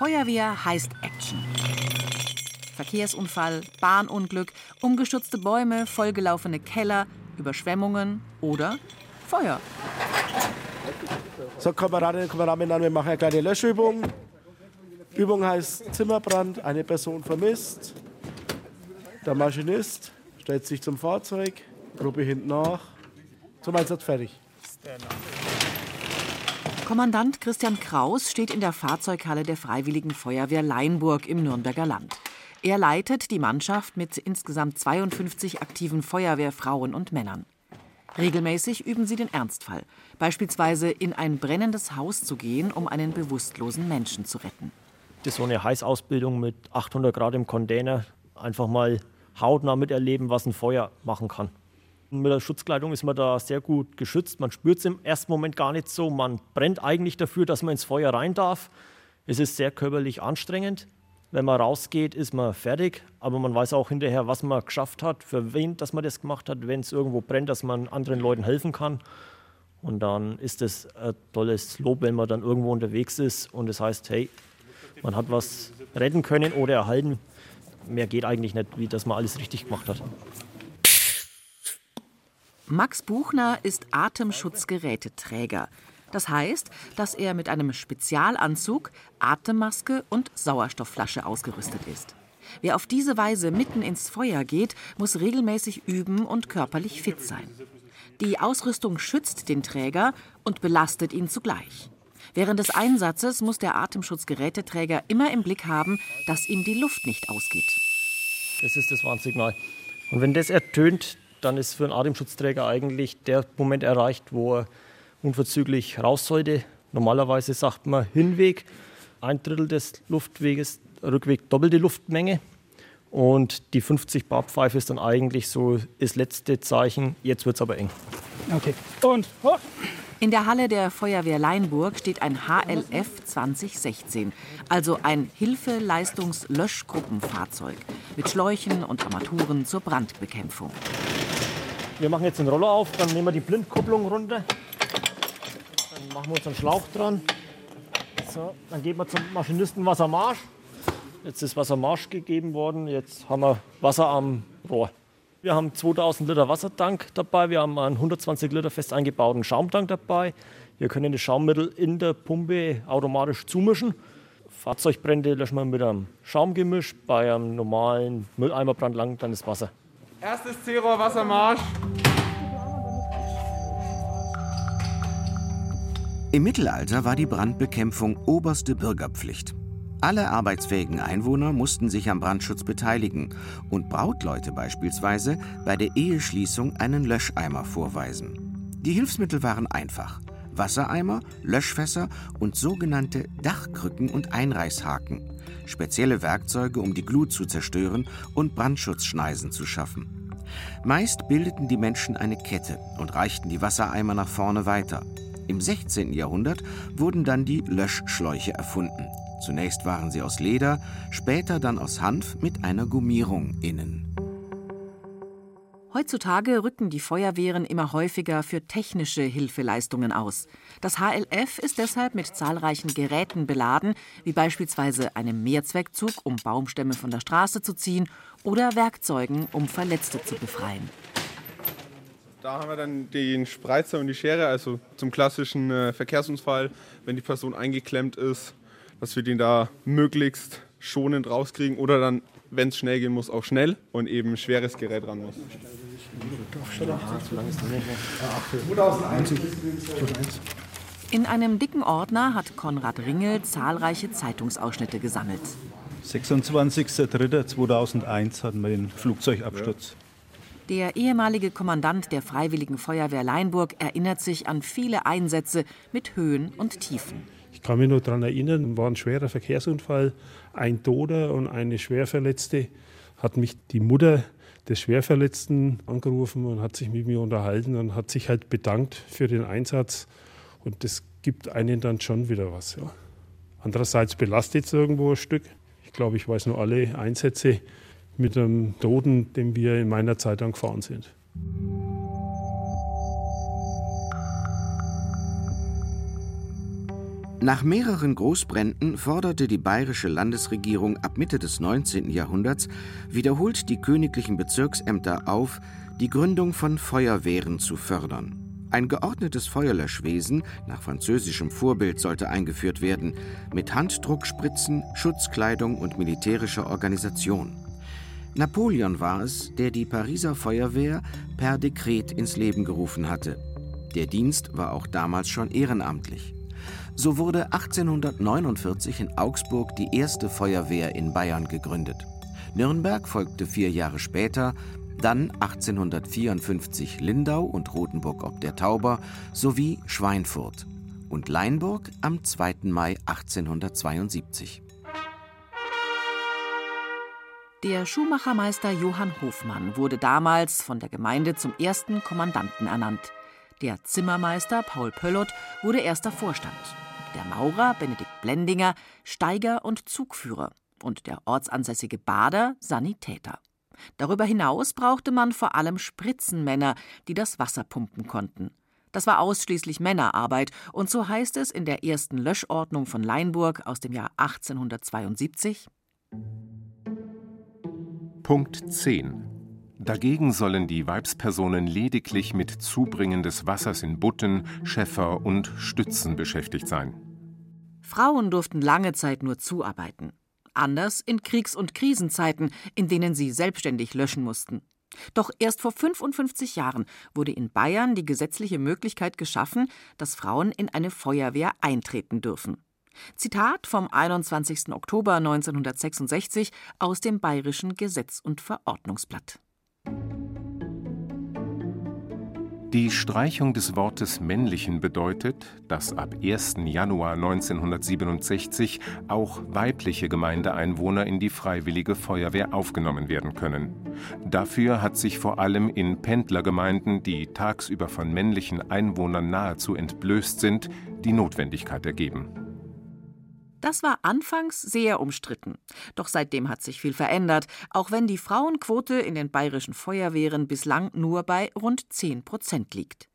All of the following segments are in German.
Feuerwehr heißt Action. Verkehrsunfall, Bahnunglück, umgestürzte Bäume, vollgelaufene Keller, Überschwemmungen oder Feuer. So, Kameradinnen und Kameraden, wir machen eine kleine Löschübung. Übung heißt Zimmerbrand, eine Person vermisst. Der Maschinist stellt sich zum Fahrzeug, Gruppe hinten nach. Zum Einsatz fertig. Kommandant Christian Kraus steht in der Fahrzeughalle der Freiwilligen Feuerwehr Leinburg im Nürnberger Land. Er leitet die Mannschaft mit insgesamt 52 aktiven Feuerwehrfrauen und Männern. Regelmäßig üben sie den Ernstfall, beispielsweise in ein brennendes Haus zu gehen, um einen bewusstlosen Menschen zu retten. Das ist so eine Heißausbildung mit 800 Grad im Container. Einfach mal hautnah miterleben, was ein Feuer machen kann. Mit der Schutzkleidung ist man da sehr gut geschützt. Man spürt es im ersten Moment gar nicht so. Man brennt eigentlich dafür, dass man ins Feuer rein darf. Es ist sehr körperlich anstrengend. Wenn man rausgeht, ist man fertig, aber man weiß auch hinterher, was man geschafft hat, für wen dass man das gemacht hat, wenn es irgendwo brennt, dass man anderen Leuten helfen kann. Und dann ist es ein tolles Lob, wenn man dann irgendwo unterwegs ist und es das heißt, hey, man hat was retten können oder erhalten. Mehr geht eigentlich nicht, wie dass man alles richtig gemacht hat. Max Buchner ist Atemschutzgeräteträger. Das heißt, dass er mit einem Spezialanzug, Atemmaske und Sauerstoffflasche ausgerüstet ist. Wer auf diese Weise mitten ins Feuer geht, muss regelmäßig üben und körperlich fit sein. Die Ausrüstung schützt den Träger und belastet ihn zugleich. Während des Einsatzes muss der Atemschutzgeräteträger immer im Blick haben, dass ihm die Luft nicht ausgeht. Das ist das Warnsignal. Und wenn das ertönt, dann ist für einen Atemschutzträger eigentlich der Moment erreicht, wo er unverzüglich raus sollte. Normalerweise sagt man Hinweg, ein Drittel des Luftweges, Rückweg doppelte Luftmenge. Und die 50 Bar Pfeife ist dann eigentlich so das letzte Zeichen. Jetzt wird es aber eng. Okay. Und hoch. In der Halle der Feuerwehr Leinburg steht ein HLF 2016, also ein Hilfeleistungs-Löschgruppenfahrzeug mit Schläuchen und Armaturen zur Brandbekämpfung. Wir machen jetzt den Roller auf, dann nehmen wir die Blindkupplung runter. Dann machen wir uns einen Schlauch dran. So, dann gehen wir zum Maschinisten Wassermarsch. Jetzt ist Wassermarsch gegeben worden, jetzt haben wir Wasser am Rohr. Wir haben 2000 Liter Wassertank dabei, wir haben einen 120 Liter fest eingebauten Schaumtank dabei. Wir können das Schaummittel in der Pumpe automatisch zumischen. Fahrzeugbrände löschen wir mit einem Schaumgemisch. Bei einem normalen Mülleimerbrand langt dann das Wasser. Erstes C-Rohr Wassermarsch. Im Mittelalter war die Brandbekämpfung oberste Bürgerpflicht. Alle arbeitsfähigen Einwohner mussten sich am Brandschutz beteiligen und Brautleute beispielsweise bei der Eheschließung einen Löscheimer vorweisen. Die Hilfsmittel waren einfach. Wassereimer, Löschfässer und sogenannte Dachkrücken und Einreißhaken. Spezielle Werkzeuge, um die Glut zu zerstören und Brandschutzschneisen zu schaffen. Meist bildeten die Menschen eine Kette und reichten die Wassereimer nach vorne weiter. Im 16. Jahrhundert wurden dann die Löschschläuche erfunden. Zunächst waren sie aus Leder, später dann aus Hanf mit einer Gummierung innen. Heutzutage rücken die Feuerwehren immer häufiger für technische Hilfeleistungen aus. Das HLF ist deshalb mit zahlreichen Geräten beladen, wie beispielsweise einem Mehrzweckzug, um Baumstämme von der Straße zu ziehen, oder Werkzeugen, um Verletzte zu befreien. Da haben wir dann den Spreizer und die Schere, also zum klassischen äh, Verkehrsunfall, wenn die Person eingeklemmt ist, dass wir den da möglichst schonend rauskriegen oder dann, wenn es schnell gehen muss, auch schnell und eben schweres Gerät ran muss. In einem dicken Ordner hat Konrad Ringel zahlreiche Zeitungsausschnitte gesammelt. 26.03.2001 hatten wir den Flugzeugabsturz. Der ehemalige Kommandant der Freiwilligen Feuerwehr Leinburg erinnert sich an viele Einsätze mit Höhen und Tiefen. Ich kann mich nur daran erinnern, war ein schwerer Verkehrsunfall, ein Toter und eine Schwerverletzte. Hat mich die Mutter des Schwerverletzten angerufen und hat sich mit mir unterhalten und hat sich halt bedankt für den Einsatz. Und das gibt einen dann schon wieder was. Ja. Andererseits belastet es irgendwo ein Stück. Ich glaube, ich weiß nur alle Einsätze mit dem Toten, den wir in meiner Zeit dann gefahren sind. Nach mehreren Großbränden forderte die bayerische Landesregierung ab Mitte des 19. Jahrhunderts wiederholt die königlichen Bezirksämter auf, die Gründung von Feuerwehren zu fördern. Ein geordnetes Feuerlöschwesen nach französischem Vorbild sollte eingeführt werden, mit Handdruckspritzen, Schutzkleidung und militärischer Organisation. Napoleon war es, der die Pariser Feuerwehr per Dekret ins Leben gerufen hatte. Der Dienst war auch damals schon ehrenamtlich. So wurde 1849 in Augsburg die erste Feuerwehr in Bayern gegründet. Nürnberg folgte vier Jahre später, dann 1854 Lindau und Rothenburg ob der Tauber sowie Schweinfurt und Leinburg am 2. Mai 1872. Der Schuhmachermeister Johann Hofmann wurde damals von der Gemeinde zum ersten Kommandanten ernannt. Der Zimmermeister Paul Pöllot wurde erster Vorstand. Der Maurer Benedikt Blendinger Steiger und Zugführer und der ortsansässige Bader Sanitäter. Darüber hinaus brauchte man vor allem Spritzenmänner, die das Wasser pumpen konnten. Das war ausschließlich Männerarbeit, und so heißt es in der ersten Löschordnung von Leinburg aus dem Jahr 1872. Punkt 10. Dagegen sollen die Weibspersonen lediglich mit Zubringen des Wassers in Butten, Schäffer und Stützen beschäftigt sein. Frauen durften lange Zeit nur zuarbeiten. Anders in Kriegs- und Krisenzeiten, in denen sie selbstständig löschen mussten. Doch erst vor 55 Jahren wurde in Bayern die gesetzliche Möglichkeit geschaffen, dass Frauen in eine Feuerwehr eintreten dürfen. Zitat vom 21. Oktober 1966 aus dem Bayerischen Gesetz- und Verordnungsblatt. Die Streichung des Wortes männlichen bedeutet, dass ab 1. Januar 1967 auch weibliche Gemeindeeinwohner in die Freiwillige Feuerwehr aufgenommen werden können. Dafür hat sich vor allem in Pendlergemeinden, die tagsüber von männlichen Einwohnern nahezu entblößt sind, die Notwendigkeit ergeben. Das war anfangs sehr umstritten. Doch seitdem hat sich viel verändert, auch wenn die Frauenquote in den bayerischen Feuerwehren bislang nur bei rund 10 Prozent liegt.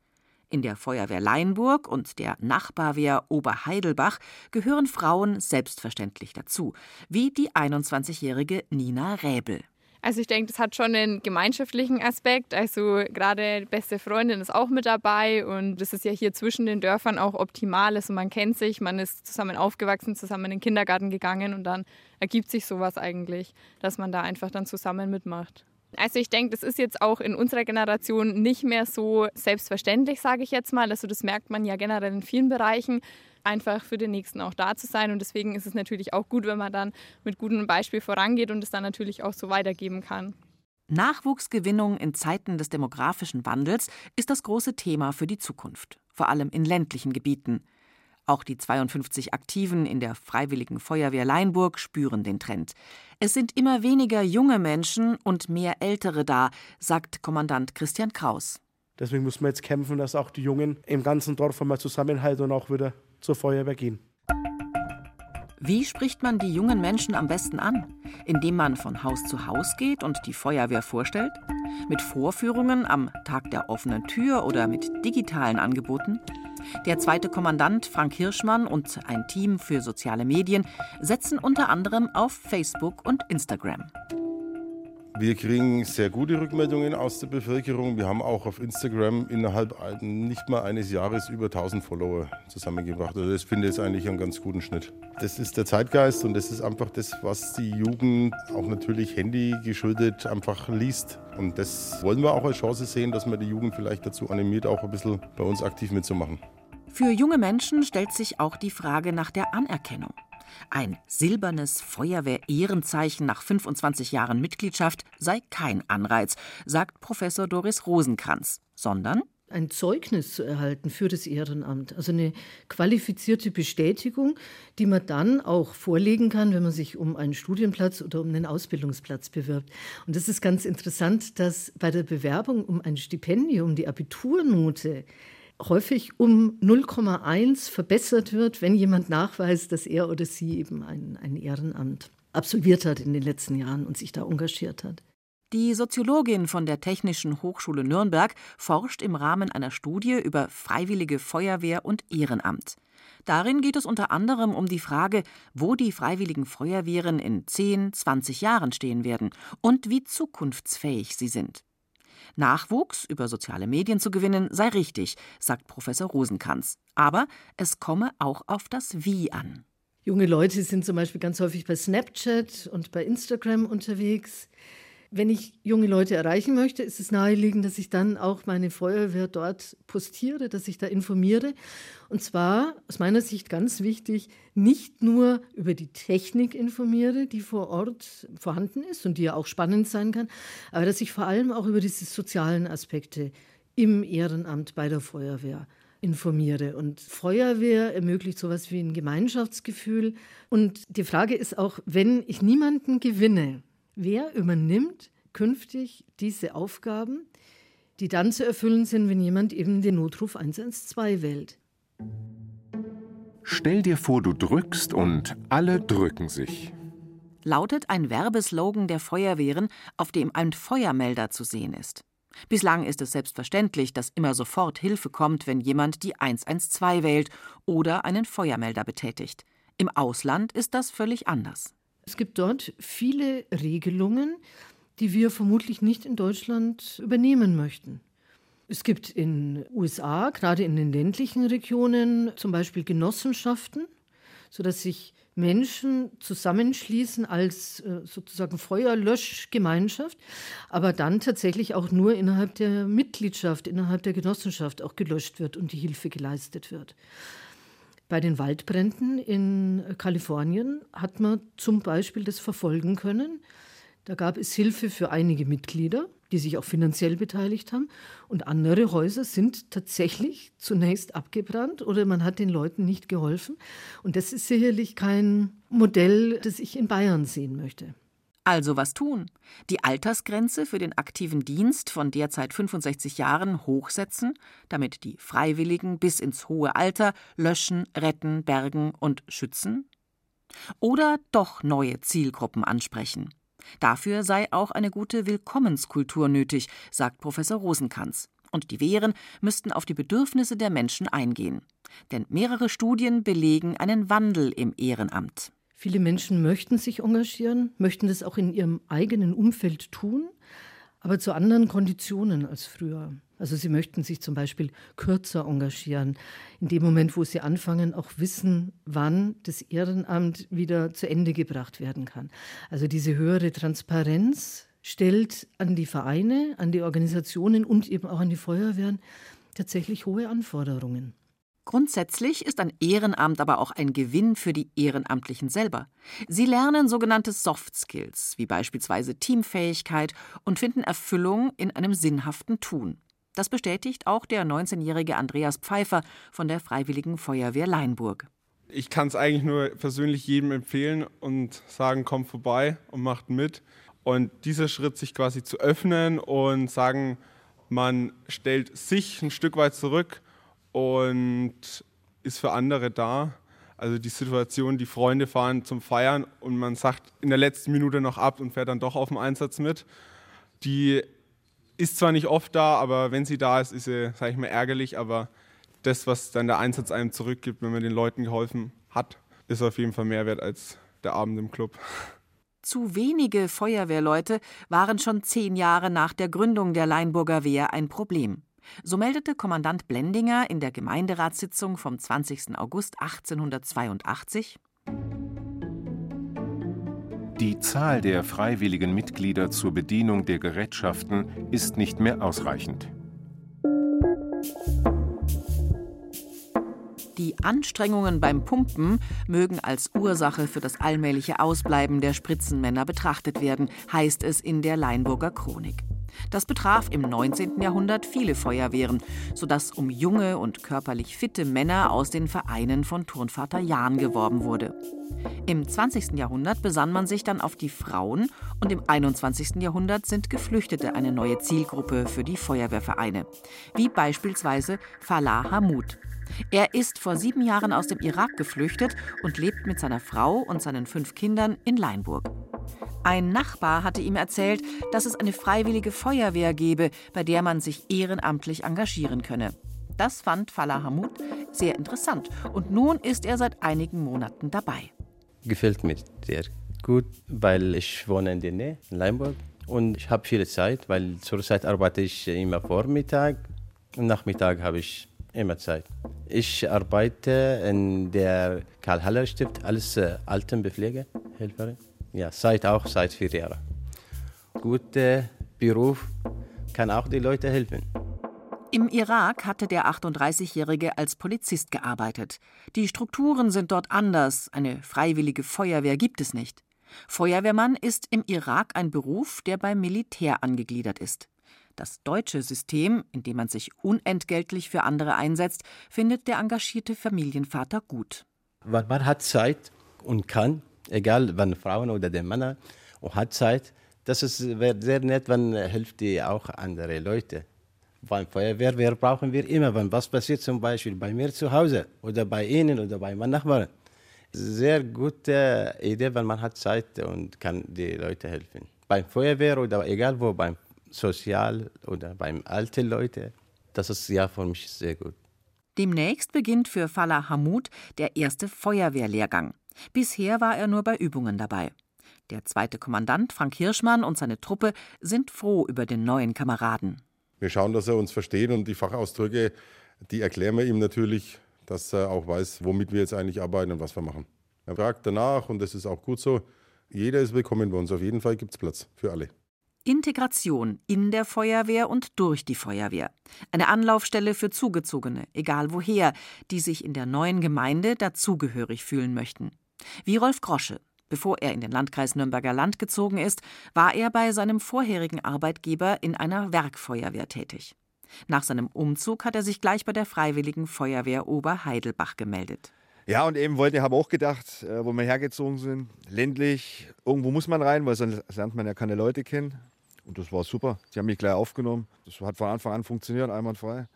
In der Feuerwehr Leinburg und der Nachbarwehr Oberheidelbach gehören Frauen selbstverständlich dazu, wie die 21-jährige Nina Räbel. Also ich denke, das hat schon einen gemeinschaftlichen Aspekt. Also gerade beste Freundin ist auch mit dabei und das ist ja hier zwischen den Dörfern auch optimal. Also man kennt sich, man ist zusammen aufgewachsen, zusammen in den Kindergarten gegangen und dann ergibt sich sowas eigentlich, dass man da einfach dann zusammen mitmacht. Also ich denke, das ist jetzt auch in unserer Generation nicht mehr so selbstverständlich, sage ich jetzt mal. Also das merkt man ja generell in vielen Bereichen einfach für den Nächsten auch da zu sein. Und deswegen ist es natürlich auch gut, wenn man dann mit gutem Beispiel vorangeht und es dann natürlich auch so weitergeben kann. Nachwuchsgewinnung in Zeiten des demografischen Wandels ist das große Thema für die Zukunft, vor allem in ländlichen Gebieten. Auch die 52 Aktiven in der Freiwilligen Feuerwehr Leinburg spüren den Trend. Es sind immer weniger junge Menschen und mehr Ältere da, sagt Kommandant Christian Kraus. Deswegen muss man jetzt kämpfen, dass auch die Jungen im ganzen Dorf einmal zusammenhalten und auch wieder zur Feuerwehr gehen. Wie spricht man die jungen Menschen am besten an? Indem man von Haus zu Haus geht und die Feuerwehr vorstellt? Mit Vorführungen am Tag der offenen Tür oder mit digitalen Angeboten? Der zweite Kommandant Frank Hirschmann und ein Team für soziale Medien setzen unter anderem auf Facebook und Instagram. Wir kriegen sehr gute Rückmeldungen aus der Bevölkerung. Wir haben auch auf Instagram innerhalb nicht mal eines Jahres über 1000 Follower zusammengebracht. Also das finde ich eigentlich einen ganz guten Schnitt. Das ist der Zeitgeist und das ist einfach das, was die Jugend auch natürlich Handy geschuldet einfach liest. Und das wollen wir auch als Chance sehen, dass man die Jugend vielleicht dazu animiert, auch ein bisschen bei uns aktiv mitzumachen. Für junge Menschen stellt sich auch die Frage nach der Anerkennung. Ein silbernes Feuerwehr-Ehrenzeichen nach 25 Jahren Mitgliedschaft sei kein Anreiz, sagt Professor Doris Rosenkranz, sondern ein Zeugnis zu erhalten für das Ehrenamt, also eine qualifizierte Bestätigung, die man dann auch vorlegen kann, wenn man sich um einen Studienplatz oder um einen Ausbildungsplatz bewirbt. Und das ist ganz interessant, dass bei der Bewerbung um ein Stipendium die Abiturnote häufig um 0,1 verbessert wird, wenn jemand nachweist, dass er oder sie eben ein, ein Ehrenamt absolviert hat in den letzten Jahren und sich da engagiert hat. Die Soziologin von der Technischen Hochschule Nürnberg forscht im Rahmen einer Studie über freiwillige Feuerwehr und Ehrenamt. Darin geht es unter anderem um die Frage, wo die freiwilligen Feuerwehren in 10, 20 Jahren stehen werden und wie zukunftsfähig sie sind. Nachwuchs über soziale Medien zu gewinnen sei richtig, sagt Professor Rosenkanz. Aber es komme auch auf das Wie an. Junge Leute sind zum Beispiel ganz häufig bei Snapchat und bei Instagram unterwegs. Wenn ich junge Leute erreichen möchte, ist es naheliegend, dass ich dann auch meine Feuerwehr dort postiere, dass ich da informiere. Und zwar aus meiner Sicht ganz wichtig, nicht nur über die Technik informiere, die vor Ort vorhanden ist und die ja auch spannend sein kann, aber dass ich vor allem auch über diese sozialen Aspekte im Ehrenamt bei der Feuerwehr informiere. Und Feuerwehr ermöglicht sowas wie ein Gemeinschaftsgefühl. Und die Frage ist auch, wenn ich niemanden gewinne, Wer übernimmt künftig diese Aufgaben, die dann zu erfüllen sind, wenn jemand eben den Notruf 112 wählt? Stell dir vor, du drückst und alle drücken sich. Lautet ein Werbeslogan der Feuerwehren, auf dem ein Feuermelder zu sehen ist. Bislang ist es selbstverständlich, dass immer sofort Hilfe kommt, wenn jemand die 112 wählt oder einen Feuermelder betätigt. Im Ausland ist das völlig anders. Es gibt dort viele Regelungen, die wir vermutlich nicht in Deutschland übernehmen möchten. Es gibt in USA, gerade in den ländlichen Regionen, zum Beispiel Genossenschaften, sodass sich Menschen zusammenschließen als äh, sozusagen Feuerlöschgemeinschaft, aber dann tatsächlich auch nur innerhalb der Mitgliedschaft, innerhalb der Genossenschaft auch gelöscht wird und die Hilfe geleistet wird. Bei den Waldbränden in Kalifornien hat man zum Beispiel das verfolgen können. Da gab es Hilfe für einige Mitglieder, die sich auch finanziell beteiligt haben. Und andere Häuser sind tatsächlich zunächst abgebrannt oder man hat den Leuten nicht geholfen. Und das ist sicherlich kein Modell, das ich in Bayern sehen möchte. Also was tun? Die Altersgrenze für den aktiven Dienst von derzeit 65 Jahren hochsetzen, damit die Freiwilligen bis ins hohe Alter löschen, retten, bergen und schützen? Oder doch neue Zielgruppen ansprechen? Dafür sei auch eine gute Willkommenskultur nötig, sagt Professor Rosenkanz. Und die Wehren müssten auf die Bedürfnisse der Menschen eingehen. Denn mehrere Studien belegen einen Wandel im Ehrenamt. Viele Menschen möchten sich engagieren, möchten das auch in ihrem eigenen Umfeld tun, aber zu anderen Konditionen als früher. Also sie möchten sich zum Beispiel kürzer engagieren. In dem Moment, wo sie anfangen, auch wissen, wann das Ehrenamt wieder zu Ende gebracht werden kann. Also diese höhere Transparenz stellt an die Vereine, an die Organisationen und eben auch an die Feuerwehren tatsächlich hohe Anforderungen. Grundsätzlich ist ein Ehrenamt aber auch ein Gewinn für die Ehrenamtlichen selber. Sie lernen sogenannte Soft Skills, wie beispielsweise Teamfähigkeit und finden Erfüllung in einem sinnhaften Tun. Das bestätigt auch der 19-jährige Andreas Pfeiffer von der Freiwilligen Feuerwehr Leinburg. Ich kann es eigentlich nur persönlich jedem empfehlen und sagen, kommt vorbei und macht mit. Und dieser Schritt, sich quasi zu öffnen und sagen, man stellt sich ein Stück weit zurück und ist für andere da. Also die Situation, die Freunde fahren zum Feiern und man sagt in der letzten Minute noch ab und fährt dann doch auf den Einsatz mit. Die ist zwar nicht oft da, aber wenn sie da ist, ist sie, sage ich mal, ärgerlich. Aber das, was dann der Einsatz einem zurückgibt, wenn man den Leuten geholfen hat, ist auf jeden Fall mehr wert als der Abend im Club. Zu wenige Feuerwehrleute waren schon zehn Jahre nach der Gründung der Leinburger Wehr ein Problem. So meldete Kommandant Blendinger in der Gemeinderatssitzung vom 20. August 1882 Die Zahl der freiwilligen Mitglieder zur Bedienung der Gerätschaften ist nicht mehr ausreichend. Die Anstrengungen beim Pumpen mögen als Ursache für das allmähliche Ausbleiben der Spritzenmänner betrachtet werden, heißt es in der Leinburger Chronik. Das betraf im 19. Jahrhundert viele Feuerwehren, sodass um junge und körperlich fitte Männer aus den Vereinen von Turnvater Jahn geworben wurde. Im 20. Jahrhundert besann man sich dann auf die Frauen und im 21. Jahrhundert sind Geflüchtete eine neue Zielgruppe für die Feuerwehrvereine, wie beispielsweise Falah Hamud. Er ist vor sieben Jahren aus dem Irak geflüchtet und lebt mit seiner Frau und seinen fünf Kindern in Leinburg. Ein Nachbar hatte ihm erzählt, dass es eine freiwillige Feuerwehr gebe, bei der man sich ehrenamtlich engagieren könne. Das fand Falah Hamud sehr interessant und nun ist er seit einigen Monaten dabei. Gefällt mir sehr gut, weil ich wohne in der Nähe, in Leimburg und ich habe viel Zeit, weil zurzeit arbeite ich immer Vormittag und Nachmittag habe ich immer Zeit. Ich arbeite in der Karl-Haller-Stift als äh, Altenpflegehelferin. Ja, seit auch seit vier Jahren. Guter Beruf kann auch die Leute helfen. Im Irak hatte der 38-Jährige als Polizist gearbeitet. Die Strukturen sind dort anders. Eine freiwillige Feuerwehr gibt es nicht. Feuerwehrmann ist im Irak ein Beruf, der beim Militär angegliedert ist. Das deutsche System, in dem man sich unentgeltlich für andere einsetzt, findet der engagierte Familienvater gut. Weil man hat Zeit und kann, egal wann Frauen oder der Mann hat Zeit, das ist sehr nett, wenn hilft die auch andere Leute. Beim Feuerwehr brauchen wir immer, wenn was passiert, zum Beispiel bei mir zu Hause oder bei Ihnen oder bei meinen Nachbarn. Sehr gute Idee, wenn man hat Zeit und kann die Leute helfen. Beim Feuerwehr oder egal wo, beim Sozial oder beim alten Leute, das ist ja für mich sehr gut. Demnächst beginnt für Falah Hamud der erste Feuerwehrlehrgang. Bisher war er nur bei Übungen dabei. Der zweite Kommandant Frank Hirschmann und seine Truppe sind froh über den neuen Kameraden. Wir schauen, dass er uns versteht und die Fachausdrücke, die erklären wir ihm natürlich, dass er auch weiß, womit wir jetzt eigentlich arbeiten und was wir machen. Er fragt danach und das ist auch gut so. Jeder ist willkommen bei uns. Auf jeden Fall gibt es Platz für alle. Integration in der Feuerwehr und durch die Feuerwehr. Eine Anlaufstelle für Zugezogene, egal woher, die sich in der neuen Gemeinde dazugehörig fühlen möchten. Wie Rolf Grosche. Bevor er in den Landkreis Nürnberger Land gezogen ist, war er bei seinem vorherigen Arbeitgeber in einer Werkfeuerwehr tätig. Nach seinem Umzug hat er sich gleich bei der Freiwilligen Feuerwehr Oberheidelbach gemeldet. Ja, und eben wollte ich, habe auch gedacht, äh, wo wir hergezogen sind, ländlich, irgendwo muss man rein, weil sonst lernt man ja keine Leute kennen. Und das war super. Sie haben mich gleich aufgenommen. Das hat von Anfang an funktioniert, einwandfrei.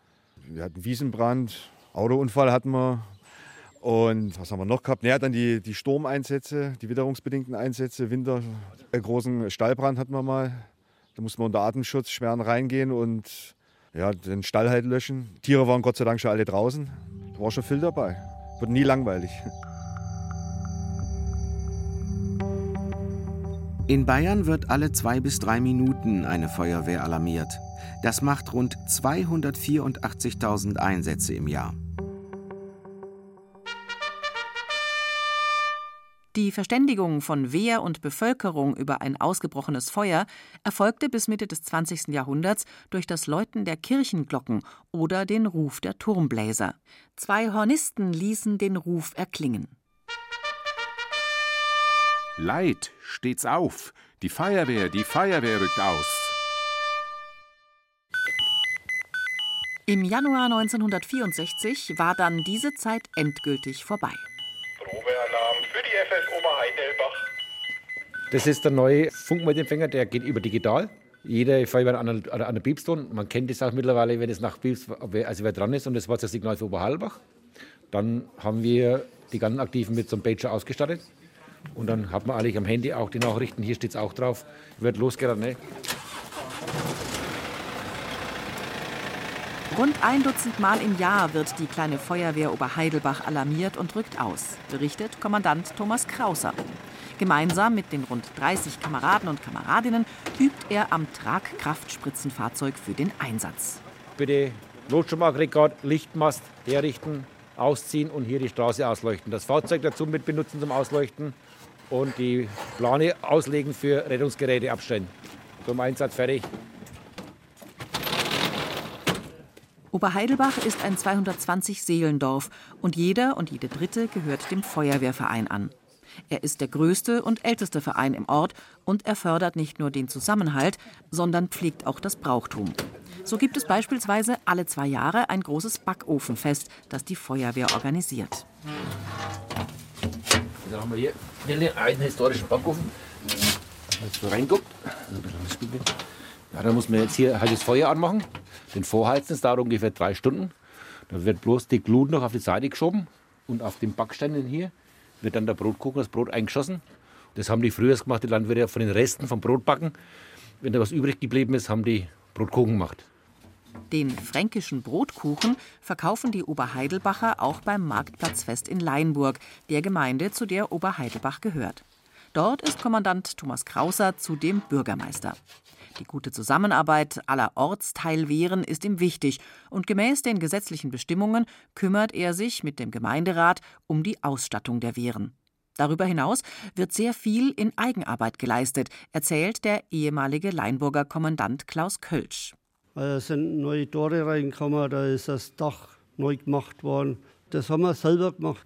Wir hatten Wiesenbrand, Autounfall hatten wir. Und was haben wir noch gehabt? Naja, dann die, die Sturmeinsätze, die witterungsbedingten Einsätze, Winter, äh, großen Stallbrand hatten wir mal. Da mussten wir unter Atemschutz schweren reingehen und ja, den Stall halt löschen. Tiere waren Gott sei Dank schon alle draußen. Da war schon viel dabei. Wird nie langweilig. In Bayern wird alle zwei bis drei Minuten eine Feuerwehr alarmiert. Das macht rund 284.000 Einsätze im Jahr. Die Verständigung von Wehr und Bevölkerung über ein ausgebrochenes Feuer erfolgte bis Mitte des 20. Jahrhunderts durch das Läuten der Kirchenglocken oder den Ruf der Turmbläser. Zwei Hornisten ließen den Ruf erklingen. Leid, steht's auf! Die Feuerwehr, die Feuerwehr rückt aus! Im Januar 1964 war dann diese Zeit endgültig vorbei. Probealarm für die FS Oberheidelbach. Das ist der neue Funkmeldempfänger, der geht über digital. Jede Feuerwehr an einer, an Piepston. Man kennt es auch mittlerweile, wenn es nach Pieps, also wer dran ist. Und das war das Signal für Oberhalbach. Dann haben wir die ganzen Aktiven mit so einem Pager ausgestattet. Und dann hat man eigentlich am Handy auch die Nachrichten. Hier steht es auch drauf. Wird losgerannt. Ne? Rund ein Dutzend Mal im Jahr wird die kleine Feuerwehr Oberheidelbach alarmiert und rückt aus, berichtet Kommandant Thomas Krauser. Gemeinsam mit den rund 30 Kameraden und Kameradinnen übt er am Tragkraftspritzenfahrzeug für den Einsatz. Bitte Notstromagregat, Lichtmast herrichten, ausziehen und hier die Straße ausleuchten. Das Fahrzeug dazu mit benutzen zum Ausleuchten und die Plane auslegen für Rettungsgeräte abstellen. Zum Einsatz fertig. Oberheidelbach ist ein 220 Seelendorf und jeder und jede Dritte gehört dem Feuerwehrverein an. Er ist der größte und älteste Verein im Ort und er fördert nicht nur den Zusammenhalt, sondern pflegt auch das Brauchtum. So gibt es beispielsweise alle zwei Jahre ein großes Backofenfest, das die Feuerwehr organisiert. Dann haben wir hier einen historischen Backofen. Wenn man reinguckt, ja, dann muss man jetzt hier halt das Feuer anmachen. Den vorheizen, das dauert ungefähr drei Stunden. Da wird bloß die Glut noch auf die Seite geschoben und auf den Backsteinen hier wird dann der Brotkuchen, das Brot eingeschossen. Das haben die früher gemacht, die Landwirte von den Resten vom Brotbacken. Wenn da was übrig geblieben ist, haben die Brotkuchen gemacht. Den fränkischen Brotkuchen verkaufen die Oberheidelbacher auch beim Marktplatzfest in Leinburg, der Gemeinde, zu der Oberheidelbach gehört. Dort ist Kommandant Thomas Krauser zudem Bürgermeister. Die gute Zusammenarbeit aller Ortsteilwehren ist ihm wichtig und gemäß den gesetzlichen Bestimmungen kümmert er sich mit dem Gemeinderat um die Ausstattung der Wehren. Darüber hinaus wird sehr viel in Eigenarbeit geleistet, erzählt der ehemalige Leinburger Kommandant Klaus Kölsch. Da sind neue Tore reingekommen, da ist das Dach neu gemacht worden. Das haben wir selber gemacht.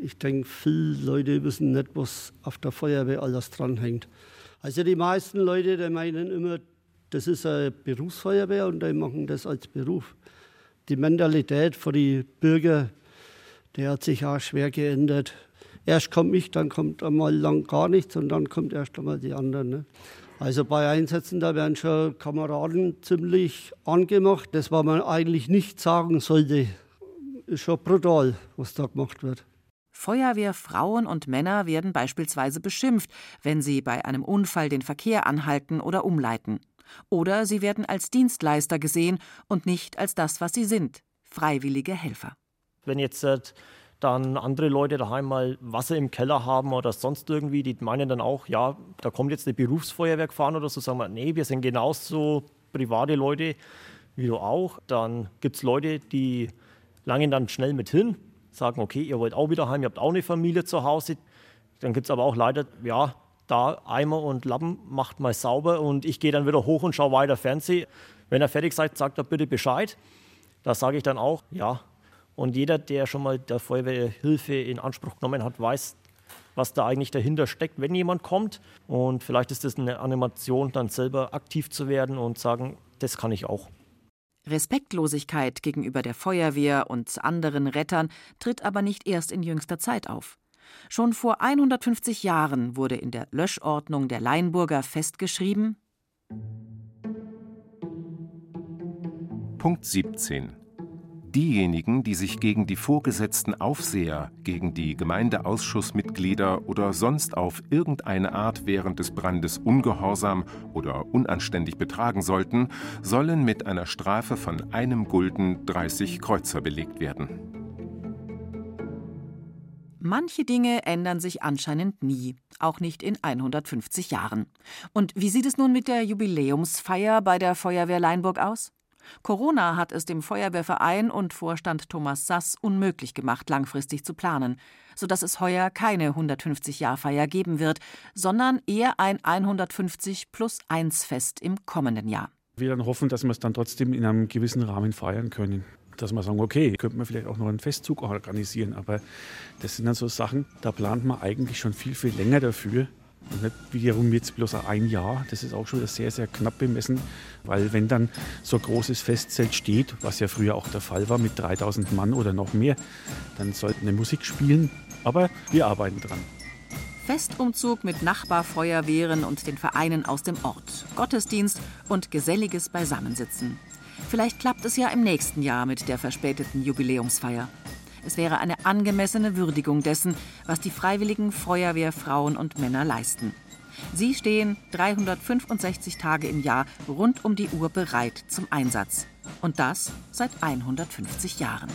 Ich denke, viele Leute wissen nicht, was auf der Feuerwehr alles dranhängt. Also die meisten Leute, die meinen immer, das ist eine Berufsfeuerwehr und die machen das als Beruf. Die Mentalität von den Bürgern, der hat sich auch schwer geändert. Erst komme ich, dann kommt einmal lang gar nichts und dann kommt erst einmal die anderen. Ne? Also bei Einsätzen, da werden schon Kameraden ziemlich angemacht. Das, was man eigentlich nicht sagen sollte, ist schon brutal, was da gemacht wird. Feuerwehrfrauen und Männer werden beispielsweise beschimpft, wenn sie bei einem Unfall den Verkehr anhalten oder umleiten. Oder sie werden als Dienstleister gesehen und nicht als das, was sie sind, freiwillige Helfer. Wenn jetzt äh, dann andere Leute daheim mal Wasser im Keller haben oder sonst irgendwie, die meinen dann auch, ja, da kommt jetzt eine Berufsfeuerwehr gefahren oder so, sagen wir, nee, wir sind genauso private Leute wie du auch. Dann gibt es Leute, die langen dann schnell mit hin, sagen, okay, ihr wollt auch wieder heim, ihr habt auch eine Familie zu Hause. Dann gibt es aber auch leider, ja, da Eimer und Lappen macht mal sauber und ich gehe dann wieder hoch und schaue weiter Fernsehen. Wenn er fertig seid, sagt er bitte Bescheid. Da sage ich dann auch, ja, und jeder, der schon mal der Feuerwehrhilfe in Anspruch genommen hat, weiß, was da eigentlich dahinter steckt, wenn jemand kommt. Und vielleicht ist das eine Animation, dann selber aktiv zu werden und sagen, das kann ich auch. Respektlosigkeit gegenüber der Feuerwehr und anderen Rettern tritt aber nicht erst in jüngster Zeit auf. Schon vor 150 Jahren wurde in der Löschordnung der Leinburger festgeschrieben: Punkt 17 diejenigen, die sich gegen die vorgesetzten Aufseher, gegen die Gemeindeausschussmitglieder oder sonst auf irgendeine Art während des Brandes ungehorsam oder unanständig betragen sollten, sollen mit einer Strafe von einem Gulden 30 Kreuzer belegt werden. Manche Dinge ändern sich anscheinend nie, auch nicht in 150 Jahren. Und wie sieht es nun mit der Jubiläumsfeier bei der Feuerwehr Leinburg aus? Corona hat es dem Feuerwehrverein und Vorstand Thomas Sass unmöglich gemacht, langfristig zu planen, sodass es heuer keine 150-Jahr-Feier geben wird, sondern eher ein 150 plus 1 Fest im kommenden Jahr. Wir dann hoffen, dass wir es dann trotzdem in einem gewissen Rahmen feiern können. Dass wir sagen, okay, könnte man vielleicht auch noch einen Festzug organisieren, aber das sind dann so Sachen, da plant man eigentlich schon viel, viel länger dafür. Und nicht wiederum jetzt bloß ein Jahr. Das ist auch schon sehr, sehr knapp bemessen, weil wenn dann so ein großes Festzelt steht, was ja früher auch der Fall war mit 3000 Mann oder noch mehr, dann sollten eine Musik spielen. Aber wir arbeiten dran. Festumzug mit Nachbarfeuerwehren und den Vereinen aus dem Ort, Gottesdienst und geselliges Beisammensitzen. Vielleicht klappt es ja im nächsten Jahr mit der verspäteten Jubiläumsfeier. Es wäre eine angemessene Würdigung dessen, was die freiwilligen Feuerwehrfrauen und Männer leisten. Sie stehen 365 Tage im Jahr rund um die Uhr bereit zum Einsatz. Und das seit 150 Jahren.